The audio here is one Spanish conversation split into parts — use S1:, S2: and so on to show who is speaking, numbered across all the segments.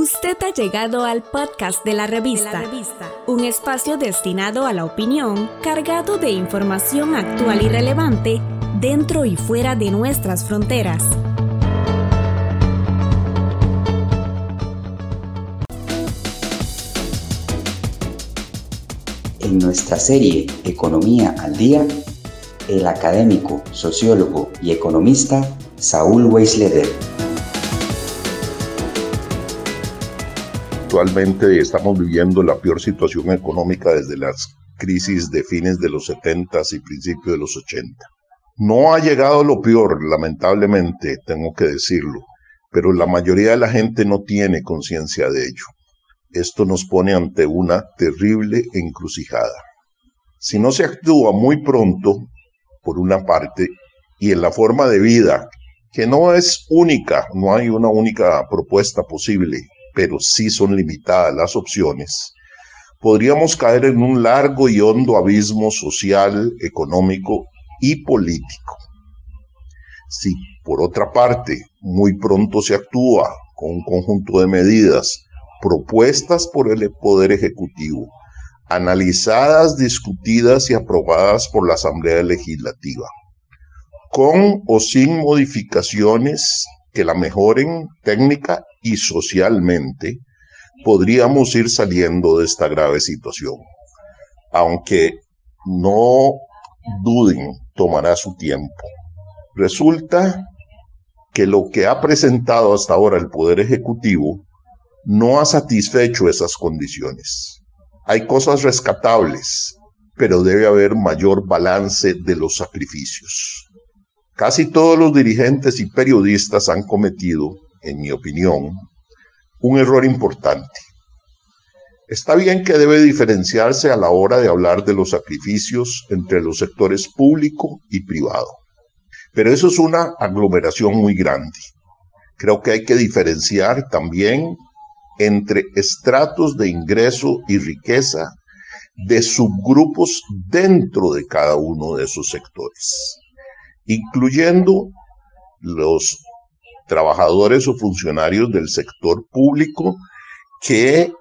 S1: Usted ha llegado al podcast de la revista, un espacio destinado a la opinión, cargado de información actual y relevante dentro y fuera de nuestras fronteras.
S2: En nuestra serie Economía al Día, el académico, sociólogo y economista Saúl Weisleder
S3: Actualmente estamos viviendo la peor situación económica desde las crisis de fines de los 70 y principios de los 80. No ha llegado lo peor, lamentablemente, tengo que decirlo, pero la mayoría de la gente no tiene conciencia de ello. Esto nos pone ante una terrible encrucijada. Si no se actúa muy pronto, por una parte, y en la forma de vida, que no es única, no hay una única propuesta posible, pero sí son limitadas las opciones, podríamos caer en un largo y hondo abismo social, económico y político. Si, por otra parte, muy pronto se actúa con un conjunto de medidas propuestas por el Poder Ejecutivo, analizadas, discutidas y aprobadas por la Asamblea Legislativa, con o sin modificaciones que la mejoren técnica y socialmente, podríamos ir saliendo de esta grave situación. Aunque no duden, tomará su tiempo. Resulta que lo que ha presentado hasta ahora el Poder Ejecutivo no ha satisfecho esas condiciones. Hay cosas rescatables, pero debe haber mayor balance de los sacrificios. Casi todos los dirigentes y periodistas han cometido, en mi opinión, un error importante. Está bien que debe diferenciarse a la hora de hablar de los sacrificios entre los sectores público y privado, pero eso es una aglomeración muy grande. Creo que hay que diferenciar también entre estratos de ingreso y riqueza de subgrupos dentro de cada uno de esos sectores incluyendo los trabajadores o funcionarios del sector público que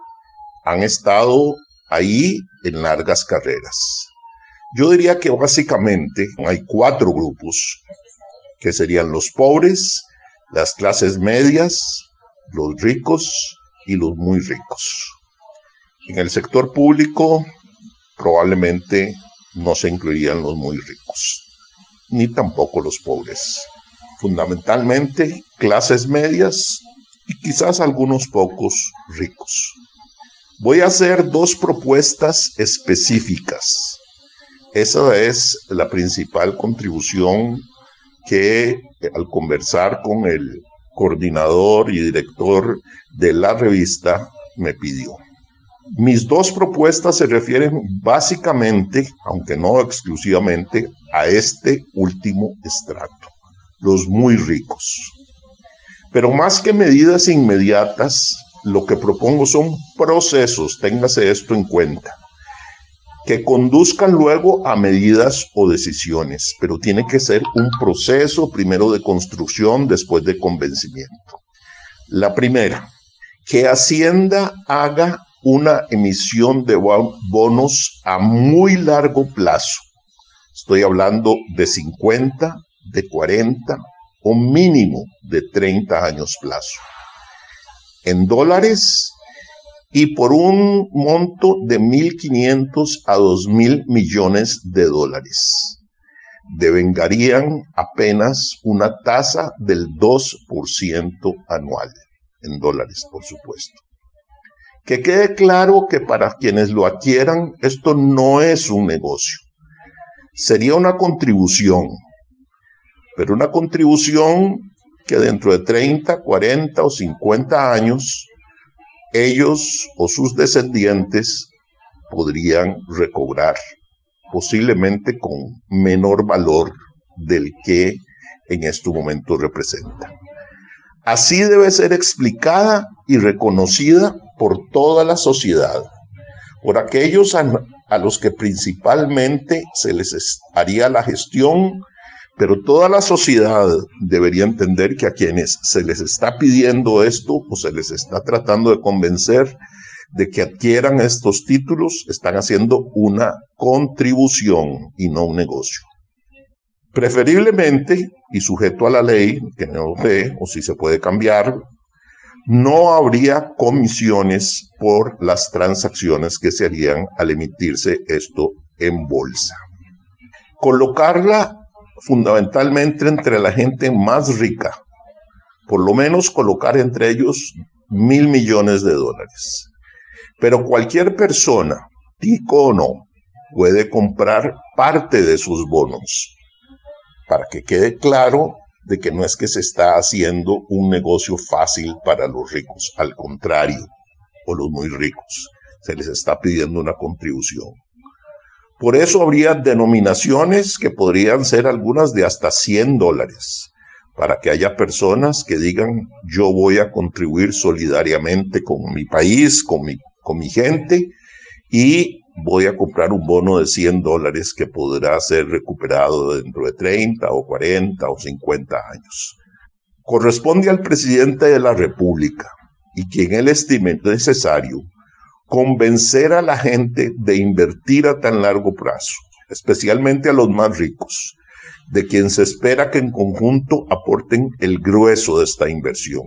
S3: han estado ahí en largas carreras. Yo diría que básicamente hay cuatro grupos, que serían los pobres, las clases medias, los ricos y los muy ricos. En el sector público probablemente no se incluirían los muy ricos ni tampoco los pobres. Fundamentalmente clases medias y quizás algunos pocos ricos. Voy a hacer dos propuestas específicas. Esa es la principal contribución que al conversar con el coordinador y director de la revista me pidió. Mis dos propuestas se refieren básicamente, aunque no exclusivamente, a este último estrato, los muy ricos. Pero más que medidas inmediatas, lo que propongo son procesos, téngase esto en cuenta, que conduzcan luego a medidas o decisiones, pero tiene que ser un proceso primero de construcción, después de convencimiento. La primera, que Hacienda haga una emisión de bonos a muy largo plazo. Estoy hablando de 50, de 40 o mínimo de 30 años plazo. En dólares y por un monto de 1.500 a 2.000 millones de dólares. Devengarían apenas una tasa del 2% anual, en dólares, por supuesto. Que quede claro que para quienes lo adquieran, esto no es un negocio. Sería una contribución, pero una contribución que dentro de 30, 40 o 50 años, ellos o sus descendientes podrían recobrar, posiblemente con menor valor del que en este momento representa. Así debe ser explicada y reconocida por toda la sociedad, por aquellos a, los que principalmente se les haría la gestión Pero toda la sociedad debería entender que a quienes se les está pidiendo esto o se les está tratando de convencer de que adquieran estos títulos, están haciendo una contribución y no un negocio. Preferiblemente, y sujeto a la ley, que no sé, o si se puede cambiar, no habría comisiones por las transacciones que se harían al emitirse esto en bolsa. Colocarla fundamentalmente entre la gente más rica, por lo menos colocar entre ellos mil millones de dólares. Pero cualquier persona, tico o no, puede comprar parte de sus bonos para que quede claro de que no es que se está haciendo un negocio fácil para los ricos, al contrario, o los muy ricos, se les está pidiendo una contribución. Por eso habría denominaciones que podrían ser algunas de hasta 100 dólares, para que haya personas que digan yo voy a contribuir solidariamente con mi país, con mi, con mi gente, y voy a comprar un bono de 100 dólares que podrá ser recuperado dentro de 30 o 40 o 50 años. Corresponde al presidente de la República y quien él estime necesario convencer a la gente de invertir a tan largo plazo, especialmente a los más ricos, de quien se espera que en conjunto aporten el grueso de esta inversión.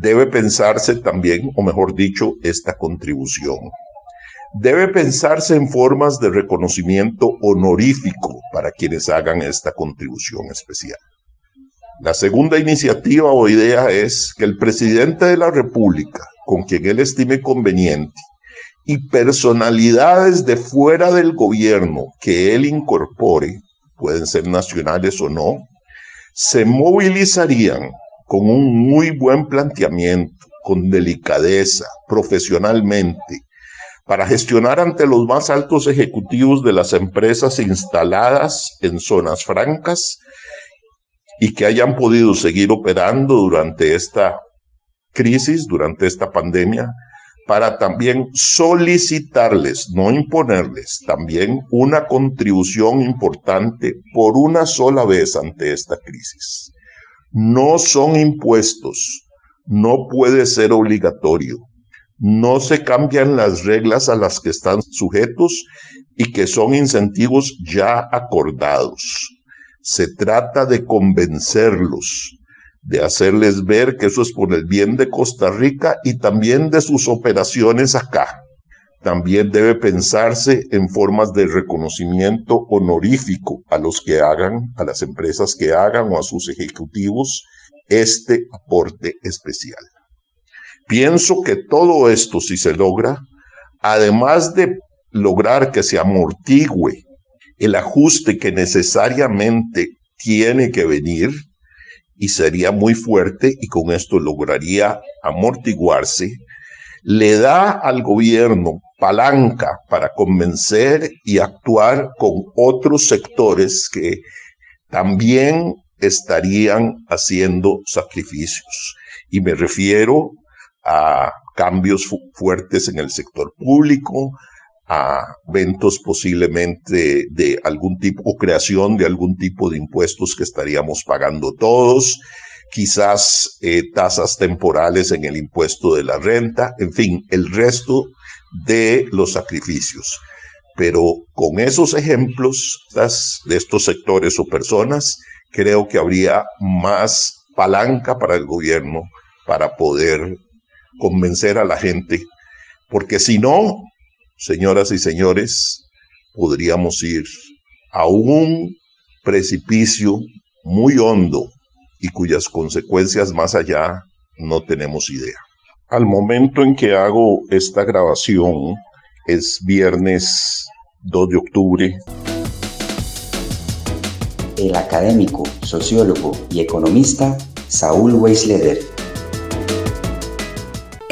S3: Debe pensarse también, o mejor dicho, esta contribución debe pensarse en formas de reconocimiento honorífico para quienes hagan esta contribución especial. La segunda iniciativa o idea es que el presidente de la República, con quien él estime conveniente, y personalidades de fuera del gobierno que él incorpore, pueden ser nacionales o no, se movilizarían con un muy buen planteamiento, con delicadeza, profesionalmente, para gestionar ante los más altos ejecutivos de las empresas instaladas en zonas francas y que hayan podido seguir operando durante esta crisis, durante esta pandemia, para también solicitarles, no imponerles, también una contribución importante por una sola vez ante esta crisis. No son impuestos, no puede ser obligatorio no se cambian las reglas a las que están sujetos y que son incentivos ya acordados. Se trata de convencerlos, de hacerles ver que eso es por el bien de Costa Rica y también de sus operaciones acá. También debe pensarse en formas de reconocimiento honorífico a los que hagan, a las empresas que hagan o a sus ejecutivos este aporte especial. Pienso que todo esto, si se logra, además de lograr que se amortigüe el ajuste que necesariamente tiene que venir, y sería muy fuerte y con esto lograría amortiguarse, le da al gobierno palanca para convencer y actuar con otros sectores que también estarían haciendo sacrificios. Y me refiero a cambios fuertes en el sector público, a eventos posiblemente de algún tipo o creación de algún tipo de impuestos que estaríamos pagando todos, quizás eh, tasas temporales en el impuesto de la renta, en fin, el resto de los sacrificios. Pero con esos ejemplos de estos sectores o personas, creo que habría más palanca para el gobierno para poder convencer a la gente, porque si no, señoras y señores, podríamos ir a un precipicio muy hondo y cuyas consecuencias más allá no tenemos idea. Al momento en que hago esta grabación es viernes 2 de octubre.
S2: El académico, sociólogo y economista Saúl Weisleder